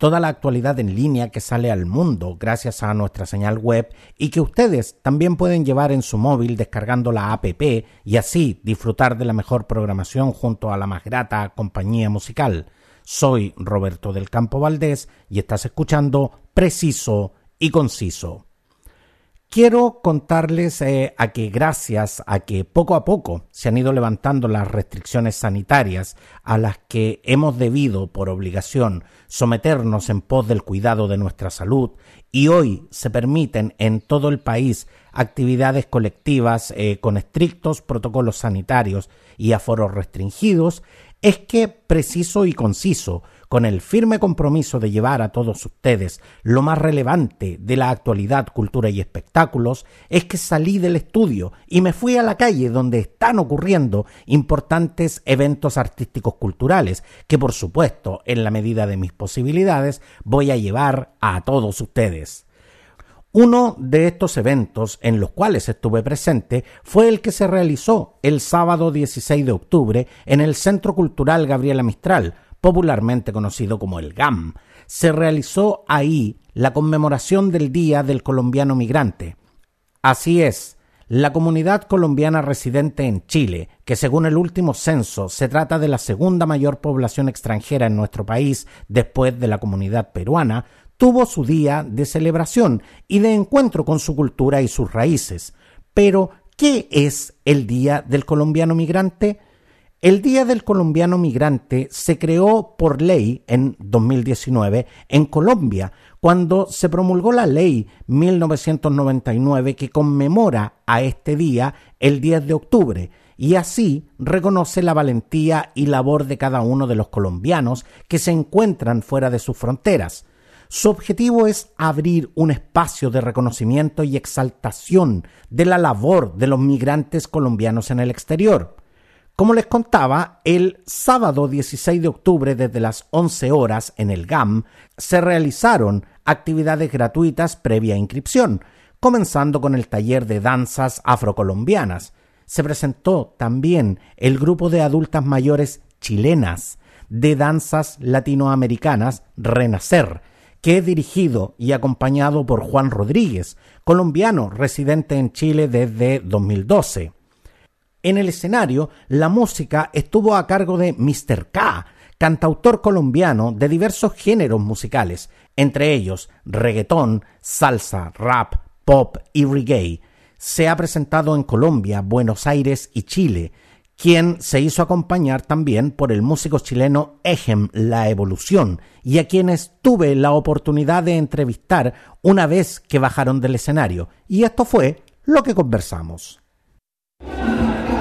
toda la actualidad en línea que sale al mundo gracias a nuestra señal web y que ustedes también pueden llevar en su móvil descargando la APP y así disfrutar de la mejor programación junto a la más grata compañía musical. Soy Roberto del Campo Valdés y estás escuchando Preciso y Conciso. Quiero contarles eh, a que gracias a que poco a poco se han ido levantando las restricciones sanitarias a las que hemos debido por obligación someternos en pos del cuidado de nuestra salud y hoy se permiten en todo el país actividades colectivas eh, con estrictos protocolos sanitarios y aforos restringidos, es que preciso y conciso con el firme compromiso de llevar a todos ustedes lo más relevante de la actualidad, cultura y espectáculos, es que salí del estudio y me fui a la calle donde están ocurriendo importantes eventos artísticos culturales, que por supuesto, en la medida de mis posibilidades, voy a llevar a todos ustedes. Uno de estos eventos en los cuales estuve presente fue el que se realizó el sábado 16 de octubre en el Centro Cultural Gabriela Mistral, popularmente conocido como el GAM. Se realizó ahí la conmemoración del Día del Colombiano Migrante. Así es, la comunidad colombiana residente en Chile, que según el último censo se trata de la segunda mayor población extranjera en nuestro país después de la comunidad peruana, tuvo su día de celebración y de encuentro con su cultura y sus raíces. Pero, ¿qué es el Día del Colombiano Migrante? El Día del Colombiano Migrante se creó por ley en 2019 en Colombia, cuando se promulgó la ley 1999 que conmemora a este día el 10 de octubre y así reconoce la valentía y labor de cada uno de los colombianos que se encuentran fuera de sus fronteras. Su objetivo es abrir un espacio de reconocimiento y exaltación de la labor de los migrantes colombianos en el exterior. Como les contaba, el sábado 16 de octubre desde las 11 horas en el GAM se realizaron actividades gratuitas previa inscripción, comenzando con el taller de danzas afrocolombianas. Se presentó también el grupo de adultas mayores chilenas de danzas latinoamericanas Renacer, que es dirigido y acompañado por Juan Rodríguez, colombiano residente en Chile desde 2012. En el escenario, la música estuvo a cargo de Mr. K, cantautor colombiano de diversos géneros musicales, entre ellos reggaetón, salsa, rap, pop y reggae. Se ha presentado en Colombia, Buenos Aires y Chile, quien se hizo acompañar también por el músico chileno Ejem La Evolución, y a quienes tuve la oportunidad de entrevistar una vez que bajaron del escenario. Y esto fue lo que conversamos.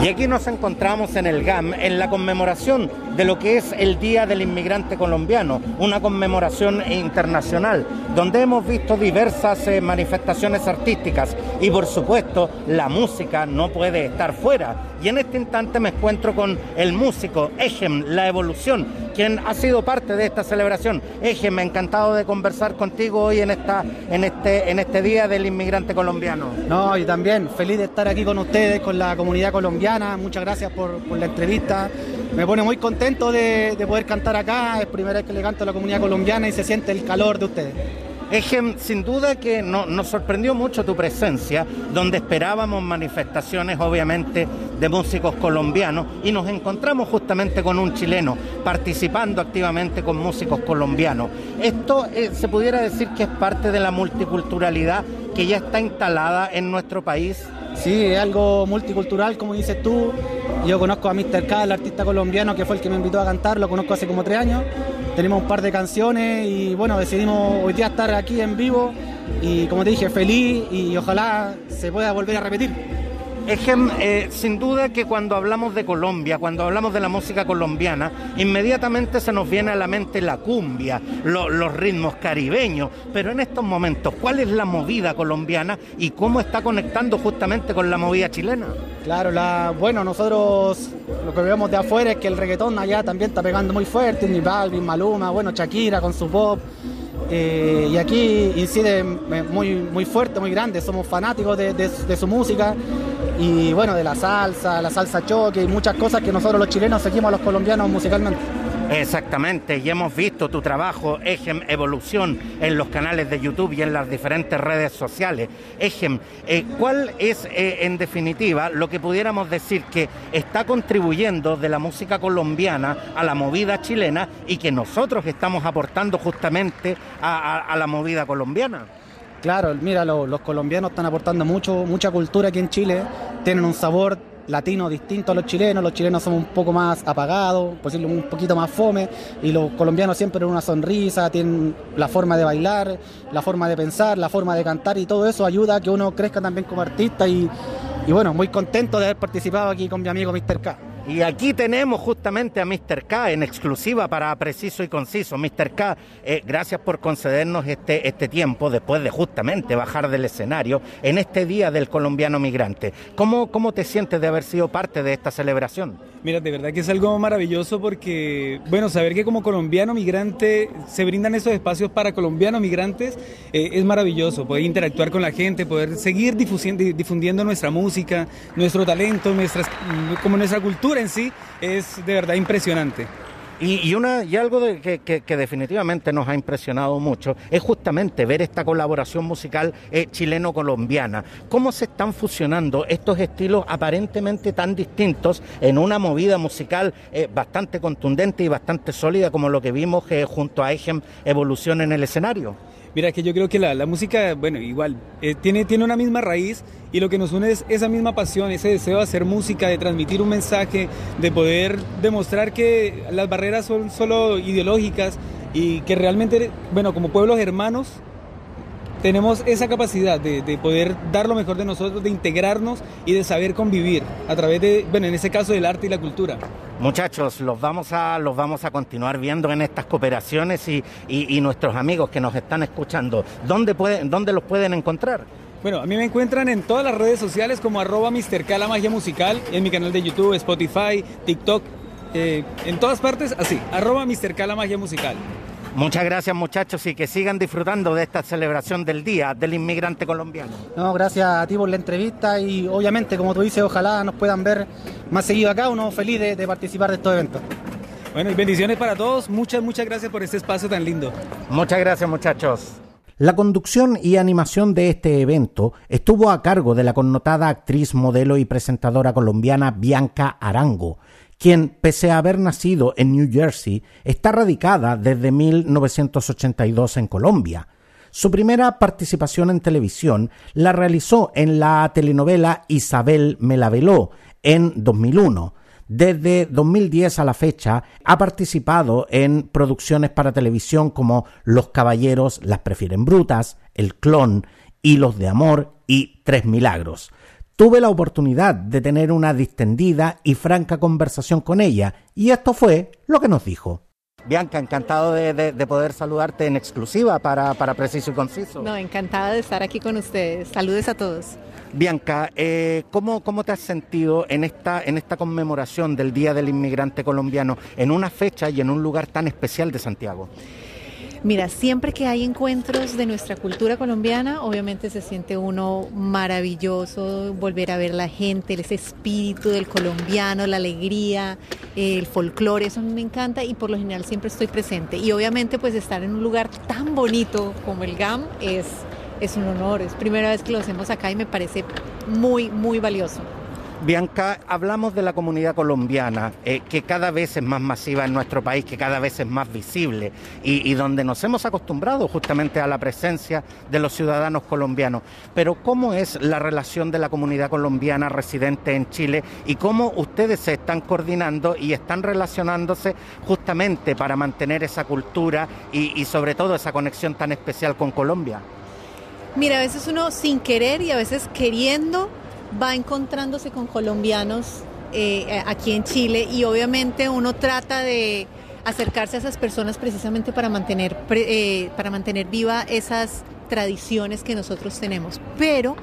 Y aquí nos encontramos en el GAM, en la conmemoración de lo que es el Día del Inmigrante Colombiano, una conmemoración internacional, donde hemos visto diversas eh, manifestaciones artísticas y por supuesto la música no puede estar fuera. Y en este instante me encuentro con el músico Ejem, La Evolución, quien ha sido parte de esta celebración. Ejem, encantado de conversar contigo hoy en, esta, en, este, en este Día del Inmigrante Colombiano. No, y también feliz de estar aquí con ustedes, con la comunidad colombiana. Muchas gracias por, la entrevista. Me pone muy contento de, de, poder cantar acá. Es primera vez que le canto a la comunidad colombiana y se siente el calor de ustedes. Ejem, sin duda que nos sorprendió mucho tu presencia, donde esperábamos manifestaciones, obviamente, de músicos colombianos y nos encontramos justamente con un chileno participando activamente con músicos colombianos. Esto eh, se pudiera decir que es parte de la multiculturalidad que ya está instalada en nuestro país. Sí, es algo multicultural, como dices tú. Yo conozco a Mr. K, el artista colombiano que fue el que me invitó a cantar, lo conozco hace como tres años tenemos un par de canciones y bueno, decidimos hoy día estar aquí en vivo y como te dije, feliz y ojalá se pueda volver a repetir. Ejem, eh, sin duda que cuando hablamos de Colombia, cuando hablamos de la música colombiana, inmediatamente se nos viene a la mente la cumbia, los ritmos caribeños, pero en estos momentos, ¿cuál es la movida colombiana y cómo está conectando justamente con la movida chilena? Claro, la, bueno, nosotros lo que vemos de afuera es que el reggaetón allá también está pegando muy fuerte, Ni Balvin, Maluma, bueno, Shakira con su pop. Eh, y aquí incide muy, muy fuerte, muy grande, somos fanáticos de su música y bueno, de la salsa, la salsa choque y muchas cosas que nosotros los chilenos seguimos a los colombianos musicalmente. Exactamente, y hemos visto tu trabajo, Ejem Evolución, en los canales de YouTube y en las diferentes redes sociales. Ejem, eh, ¿cuál es eh, en definitiva lo que pudiéramos decir que está contribuyendo de la música colombiana a la movida chilena y que nosotros estamos aportando justamente a la movida colombiana? Claro, mira, los colombianos están aportando mucho, mucha cultura aquí en Chile, tienen un sabor latino distinto a los chilenos, los chilenos somos un poco más apagados, posible un poquito más fome, y los colombianos siempre una sonrisa, tienen la forma de bailar, la forma de pensar, la forma de cantar, y todo eso ayuda a que uno crezca también como artista, y, y bueno, muy contento de haber participado aquí con mi amigo Mr. K. Y aquí tenemos justamente a Mr. K en exclusiva para Preciso y Conciso. Mr. K, eh, gracias por concedernos este, este tiempo después de justamente bajar del escenario en este Día del Colombiano Migrante. ¿Cómo, cómo te sientes de haber sido parte de esta celebración? Mira, de verdad que es algo maravilloso porque, bueno, saber que como colombiano migrante se brindan esos espacios para colombianos migrantes eh, es maravilloso. Poder interactuar con la gente, poder seguir difundiendo, nuestra música, nuestro talento, nuestras, como nuestra cultura en sí es de verdad impresionante. Y, una, y algo que, definitivamente nos ha impresionado mucho es justamente ver esta colaboración musical eh, chileno-colombiana. Cómo se están fusionando estos estilos aparentemente tan distintos en una movida musical eh, bastante contundente y bastante sólida como lo que vimos eh, junto a Ejem Evolución en el escenario. Mira, que yo creo que la, música, bueno, igual, eh, tiene, tiene una misma raíz y lo que nos une es esa misma pasión, ese deseo de hacer música, de transmitir un mensaje, de poder demostrar que las barreras son solo ideológicas y que realmente, bueno, como pueblos hermanos, tenemos esa capacidad de, de, poder dar lo mejor de nosotros, de integrarnos y de saber convivir a través de, bueno, en ese caso del arte y la cultura. Muchachos, los vamos a, los vamos a continuar viendo en estas cooperaciones y, y, nuestros amigos que nos están escuchando, ¿dónde, pueden, ¿dónde los pueden encontrar? Bueno, a mí me encuentran en todas las redes sociales como arroba Mr. K, la magia musical, en mi canal de YouTube, Spotify, TikTok, eh, en todas partes así, arroba Mr. K, la magia musical. Muchas gracias muchachos y que sigan disfrutando de esta celebración del Día del Inmigrante Colombiano. No, gracias a ti por la entrevista y obviamente, como tú dices, ojalá nos puedan ver más seguido acá, uno feliz de, de participar de estos eventos. Bueno, y bendiciones para todos, muchas, muchas gracias por este espacio tan lindo. Muchas gracias muchachos. La conducción y animación de este evento estuvo a cargo de la connotada actriz, modelo y presentadora colombiana Bianca Arango, quien, pese a haber nacido en New Jersey, está radicada desde 1982 en Colombia. Su primera participación en televisión la realizó en la telenovela Isabel me la veló en 2001. Desde 2010 a la fecha ha participado en producciones para televisión como Los Caballeros las prefieren brutas, El Clon, Hilos de Amor y Tres Milagros. Tuve la oportunidad de tener una distendida y franca conversación con ella y esto fue lo que nos dijo. Bianca, encantado de, poder saludarte en exclusiva para, Preciso y Conciso. No, encantada de estar aquí con ustedes. Saludes a todos. Bianca, eh, ¿cómo, ¿cómo, te has sentido en esta, en esta conmemoración del Día del Inmigrante Colombiano en una fecha y en un lugar tan especial de Santiago? Mira, siempre que hay encuentros de nuestra cultura colombiana, obviamente se siente uno maravilloso, volver a ver la gente, ese espíritu del colombiano, la alegría, el folclore, eso me encanta y por lo general siempre estoy presente. Y obviamente pues estar en un lugar tan bonito como el GAM es, es un honor, es primera vez que lo hacemos acá y me parece muy, muy valioso. Bianca, hablamos de la comunidad colombiana, eh, que cada vez es más masiva en nuestro país, que cada vez es más visible y, donde nos hemos acostumbrado justamente a la presencia de los ciudadanos colombianos. Pero ¿cómo es la relación de la comunidad colombiana residente en Chile y cómo ustedes se están coordinando y están relacionándose justamente para mantener esa cultura y sobre todo esa conexión tan especial con Colombia? Mira, a veces uno sin querer y a veces queriendo va encontrándose con colombianos eh, aquí en Chile y obviamente uno trata de acercarse a esas personas precisamente para mantener, eh, para mantener viva esas tradiciones que nosotros tenemos. Pero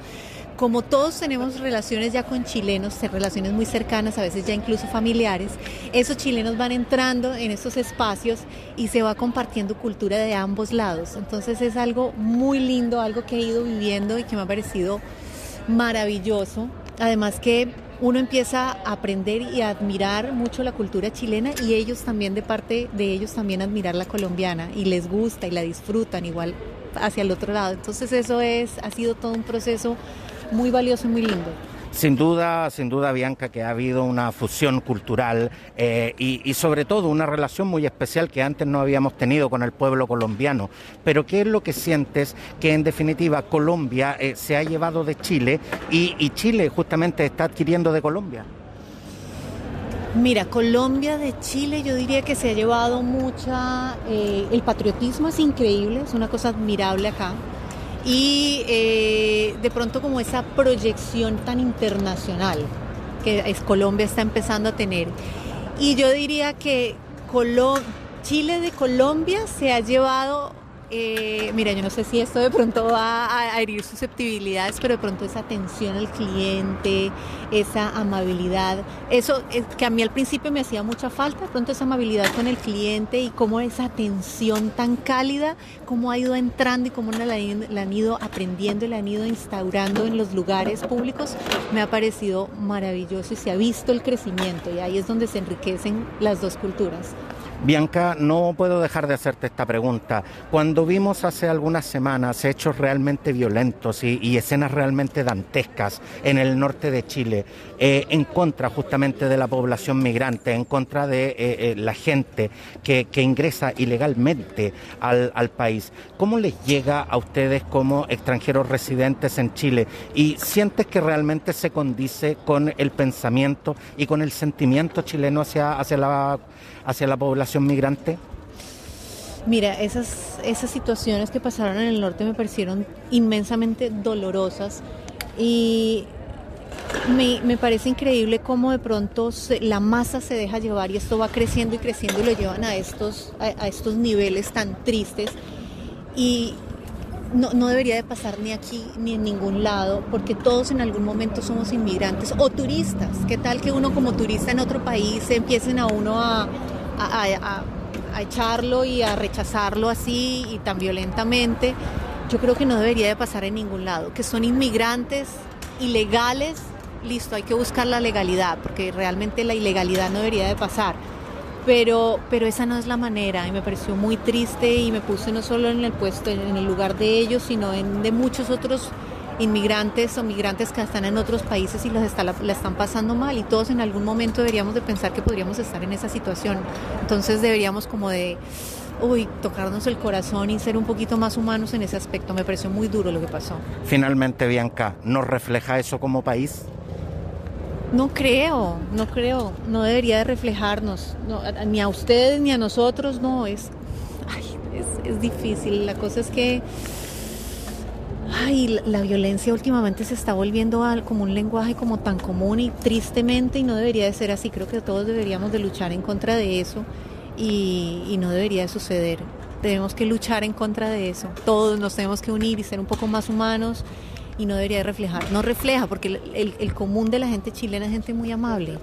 como todos tenemos relaciones ya con chilenos, relaciones muy cercanas, a veces ya incluso familiares, esos chilenos van entrando en estos espacios y se va compartiendo cultura de ambos lados. Entonces es algo muy lindo, algo que he ido viviendo y que me ha parecido maravilloso. Además que uno empieza a aprender y a admirar mucho la cultura chilena y ellos también de parte de ellos también admirar la colombiana y les gusta y la disfrutan igual hacia el otro lado. Entonces eso es ha sido todo un proceso muy valioso y muy lindo. Sin duda, sin duda, Bianca, que ha habido una fusión cultural eh, y, sobre todo una relación muy especial que antes no habíamos tenido con el pueblo colombiano. Pero ¿qué es lo que sientes que en definitiva Colombia eh, se ha llevado de Chile y, Chile justamente está adquiriendo de Colombia? Mira, Colombia de Chile yo diría que se ha llevado mucha... Eh, el patriotismo es increíble, es una cosa admirable acá y eh, de pronto como esa proyección tan internacional que es Colombia está empezando a tener. Y yo diría que Chile de Colombia se ha llevado eh, mira, yo no sé si esto de pronto va a, herir susceptibilidades, pero de pronto esa atención al cliente, esa amabilidad, eso es que a mí al principio me hacía mucha falta, de pronto esa amabilidad con el cliente y cómo esa atención tan cálida, cómo ha ido entrando y cómo la han ido aprendiendo y la han ido instaurando en los lugares públicos, me ha parecido maravilloso y se ha visto el crecimiento y ahí es donde se enriquecen las dos culturas. Bianca, no puedo dejar de hacerte esta pregunta. Cuando vimos hace algunas semanas hechos realmente violentos y, escenas realmente dantescas en el norte de Chile, eh, en contra justamente de la población migrante, en contra de eh, eh, la gente que, ingresa ilegalmente al, país, ¿cómo les llega a ustedes como extranjeros residentes en Chile? ¿Y sientes que realmente se condice con el pensamiento y con el sentimiento chileno hacia, hacia la hacia la población migrante? Mira, esas, esas situaciones que pasaron en el norte me parecieron inmensamente dolorosas y me, parece increíble cómo de pronto la masa se deja llevar y esto va creciendo y creciendo y lo llevan a estos, a, estos niveles tan tristes y no, no, debería de pasar ni aquí ni en ningún lado porque todos en algún momento somos inmigrantes o turistas. ¿Qué tal que uno como turista en otro país empiecen a uno a a, echarlo y a rechazarlo así y tan violentamente, yo creo que no debería de pasar en ningún lado. Que son inmigrantes ilegales, listo, hay que buscar la legalidad, porque realmente la ilegalidad no debería de pasar. Pero, pero esa no es la manera y me pareció muy triste y me puse no solo en el puesto, en el lugar de ellos, sino en de muchos otros inmigrantes o migrantes que están en otros países y los está, la, están pasando mal y todos en algún momento deberíamos de pensar que podríamos estar en esa situación. Entonces deberíamos como de, uy, tocarnos el corazón y ser un poquito más humanos en ese aspecto. Me pareció muy duro lo que pasó. Finalmente, Bianca, ¿nos refleja eso como país? No creo, no creo, no debería de reflejarnos, ni a ustedes ni a nosotros, no, es, es, es difícil. La cosa es que ay, la violencia últimamente se está volviendo como un lenguaje como tan común y tristemente y no debería de ser así. Creo que todos deberíamos de luchar en contra de eso y, y no debería de suceder. Tenemos que luchar en contra de eso. Todos nos tenemos que unir y ser un poco más humanos y no debería reflejar. No refleja porque el, común de la gente chilena es gente muy amable.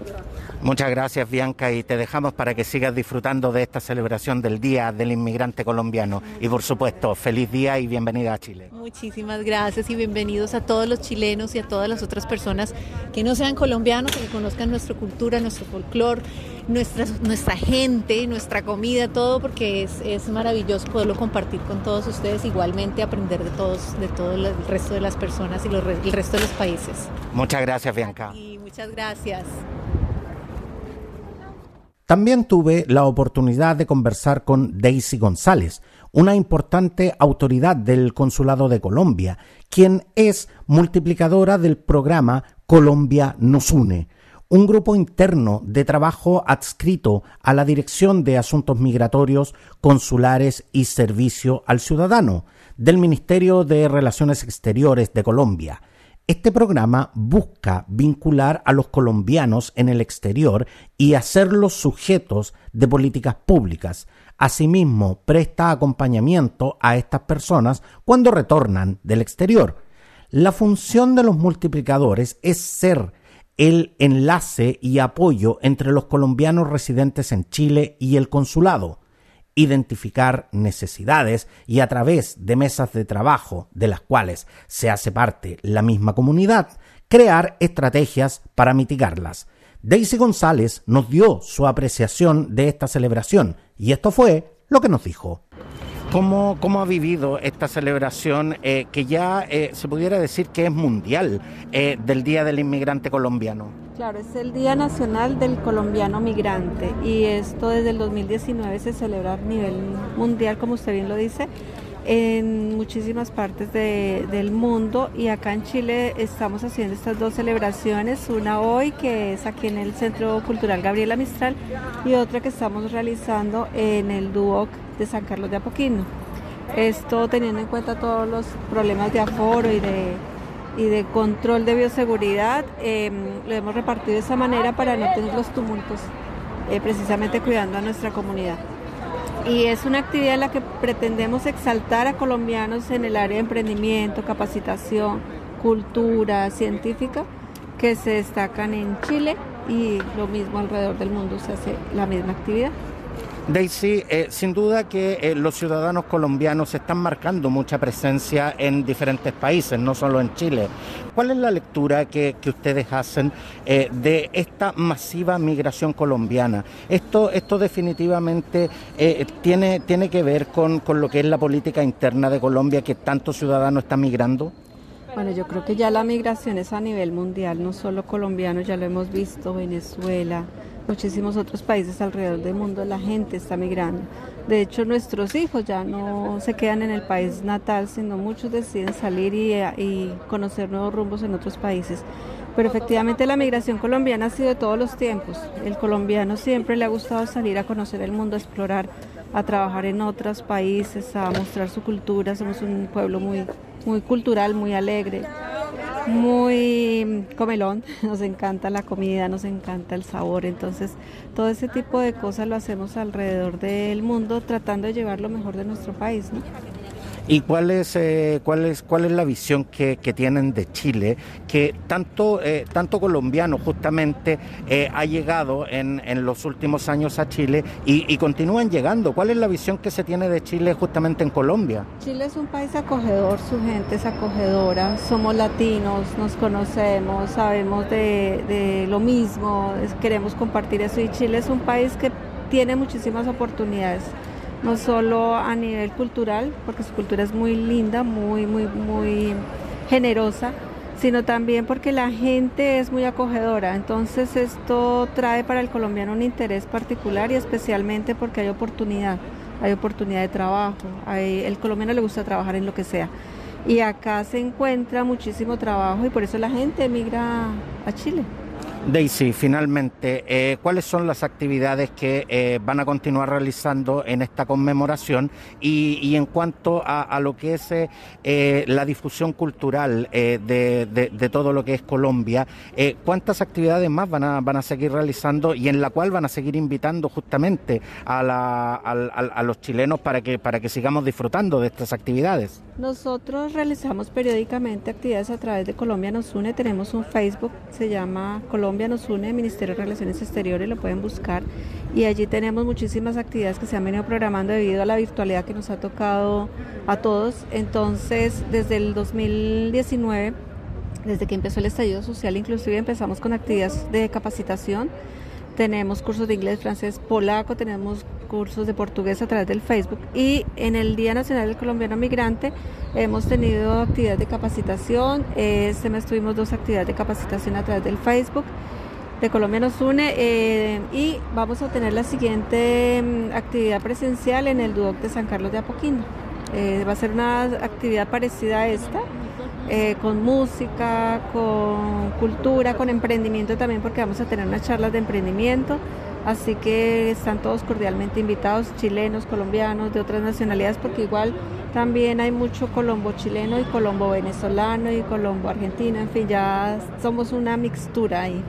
Muchas gracias Bianca y te dejamos para que sigas disfrutando de esta celebración del Día del Inmigrante Colombiano y por supuesto feliz día y bienvenida a Chile. Muchísimas gracias y bienvenidos a todos los chilenos y a todas las otras personas que no sean colombianos, que conozcan nuestra cultura, nuestro folclore nuestra, nuestra gente, nuestra comida, todo, porque es, es maravilloso poderlo compartir con todos ustedes, igualmente aprender de todos, de todo el resto de las personas y los, el resto de los países. Muchas gracias, Bianca. Y muchas gracias. También tuve la oportunidad de conversar con Daisy González, una importante autoridad del Consulado de Colombia, quien es multiplicadora del programa Colombia nos une, un grupo interno de trabajo adscrito a la Dirección de Asuntos Migratorios, Consulares y Servicio al Ciudadano del Ministerio de Relaciones Exteriores de Colombia. Este programa busca vincular a los colombianos en el exterior y hacerlos sujetos de políticas públicas. Asimismo, presta acompañamiento a estas personas cuando retornan del exterior. La función de los multiplicadores es ser el enlace y apoyo entre los colombianos residentes en Chile y el consulado, identificar necesidades y a través de mesas de trabajo de las cuales se hace parte la misma comunidad, crear estrategias para mitigarlas. Daisy González nos dio su apreciación de esta celebración y esto fue lo que nos dijo. ¿Cómo, ¿Cómo, ha vivido esta celebración eh, que ya eh, se pudiera decir que es mundial eh, del Día del Inmigrante Colombiano? Claro, es el Día Nacional del Colombiano Migrante y esto desde el 2019 se celebra a nivel mundial, como usted bien lo dice, en muchísimas partes del mundo y acá en Chile estamos haciendo estas dos celebraciones, una hoy que es aquí en el Centro Cultural Gabriela Mistral y otra que estamos realizando en el Duoc de San Carlos de Apoquino. Esto teniendo en cuenta todos los problemas de aforo y de, y de control de bioseguridad, em, lo hemos repartido de esa manera para no tener los tumultos, eh, precisamente cuidando a nuestra comunidad y es una actividad en la que pretendemos exaltar a colombianos en el área de emprendimiento, capacitación, cultura científica que se destacan en Chile y lo mismo alrededor del mundo se hace la misma actividad. Daisy, eh, sin duda que eh, los ciudadanos colombianos están marcando mucha presencia en diferentes países, no solo en Chile. ¿Cuál es la lectura que, ustedes hacen eh, de esta masiva migración colombiana? Esto, esto definitivamente tiene, tiene que ver con, con lo que es la política interna de Colombia, que tantos ciudadanos están migrando. Bueno, yo creo que ya la migración es a nivel mundial, no solo colombiano, ya lo hemos visto, Venezuela, muchísimos otros países alrededor del mundo la gente está migrando. De hecho, nuestros hijos ya no se quedan en el país natal, sino muchos deciden salir y, conocer nuevos rumbos en otros países. Pero efectivamente la migración colombiana ha sido de todos los tiempos. El colombiano siempre le ha gustado salir a conocer el mundo, a explorar, a trabajar en otros países, a mostrar su cultura. Somos un pueblo muy, muy cultural, muy alegre muy comelón, nos encanta la comida, nos encanta el sabor, entonces todo ese tipo de cosas lo hacemos alrededor del mundo tratando de llevar lo mejor de nuestro país. ¿Y cuál es, eh, cuál es, la visión que, tienen de Chile? Que tanto, eh, tanto colombiano justamente eh, ha llegado en, en, los últimos años a Chile y, continúan llegando. ¿Cuál es la visión que se tiene de Chile justamente en Colombia? Chile es un país acogedor, su gente es acogedora, somos latinos, nos conocemos, sabemos de, de lo mismo, queremos compartir eso y Chile es un país que tiene muchísimas oportunidades no solo a nivel cultural, porque su cultura es muy linda, muy, muy, muy generosa, sino también porque la gente es muy acogedora. Entonces esto trae para el colombiano un interés particular y especialmente porque hay oportunidad, hay oportunidad de trabajo, el colombiano le gusta trabajar en lo que sea. Y acá se encuentra muchísimo trabajo y por eso la gente emigra a Chile. Daisy, finalmente, eh, ¿cuáles son las actividades que eh, van a continuar realizando en esta conmemoración? Y, en cuanto a, lo que es eh, la difusión cultural de, todo lo que es Colombia, ¿cuántas actividades más van a, seguir realizando y en la cual van a seguir invitando justamente a, a los chilenos para que, para que sigamos disfrutando de estas actividades? Nosotros realizamos periódicamente actividades a través de Colombia Nos Une. Tenemos un Facebook, se llama Colombia Nos Une, Ministerio de Relaciones Exteriores, lo pueden buscar. Y allí tenemos muchísimas actividades que se han venido programando debido a la virtualidad que nos ha tocado a todos. Entonces, desde el 2019, desde que empezó el estallido social, inclusive empezamos con actividades de capacitación tenemos cursos de inglés, francés, polaco, tenemos cursos de portugués a través del Facebook y en el Día Nacional del Colombiano Migrante hemos tenido actividades de capacitación, este mes tuvimos dos actividades de capacitación a través del Facebook de Colombia nos une eh, y vamos a tener la siguiente mm, actividad presencial en el Duoc de San Carlos de Apoquindo. Eh, va a ser una actividad parecida a esta, eh, con música, con cultura, con emprendimiento también, porque vamos a tener unas charlas de emprendimiento. Así que están todos cordialmente invitados, chilenos, colombianos, de otras nacionalidades, porque igual también hay mucho colombo chileno y colombo venezolano y colombo argentino, en fin, ya somos una mixtura ahí.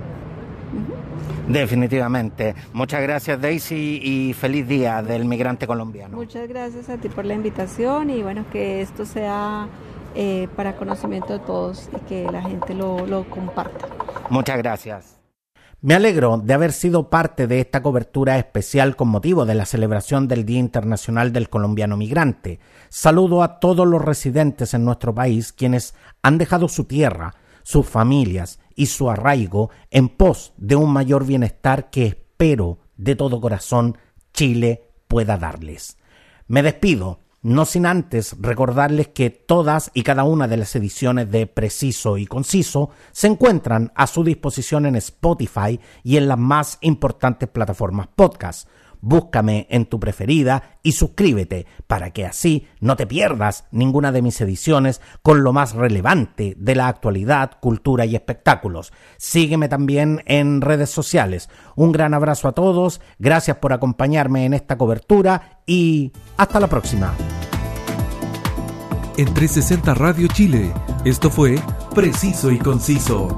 Definitivamente. Muchas gracias Daisy y feliz día del migrante colombiano. Muchas gracias a ti por la invitación y bueno, que esto sea eh, para conocimiento de todos y que la gente lo, lo comparta. Muchas gracias. Me alegro de haber sido parte de esta cobertura especial con motivo de la celebración del Día Internacional del Colombiano Migrante. Saludo a todos los residentes en nuestro país quienes han dejado su tierra, sus familias y su arraigo en pos de un mayor bienestar que espero de todo corazón Chile pueda darles. Me despido no sin antes recordarles que todas y cada una de las ediciones de Preciso y Conciso se encuentran a su disposición en Spotify y en las más importantes plataformas podcast búscame en tu preferida y suscríbete para que así no te pierdas ninguna de mis ediciones con lo más relevante de la actualidad, cultura y espectáculos. Sígueme también en redes sociales. Un gran abrazo a todos, gracias por acompañarme en esta cobertura y hasta la próxima. En 360 Radio Chile, esto fue Preciso y Conciso.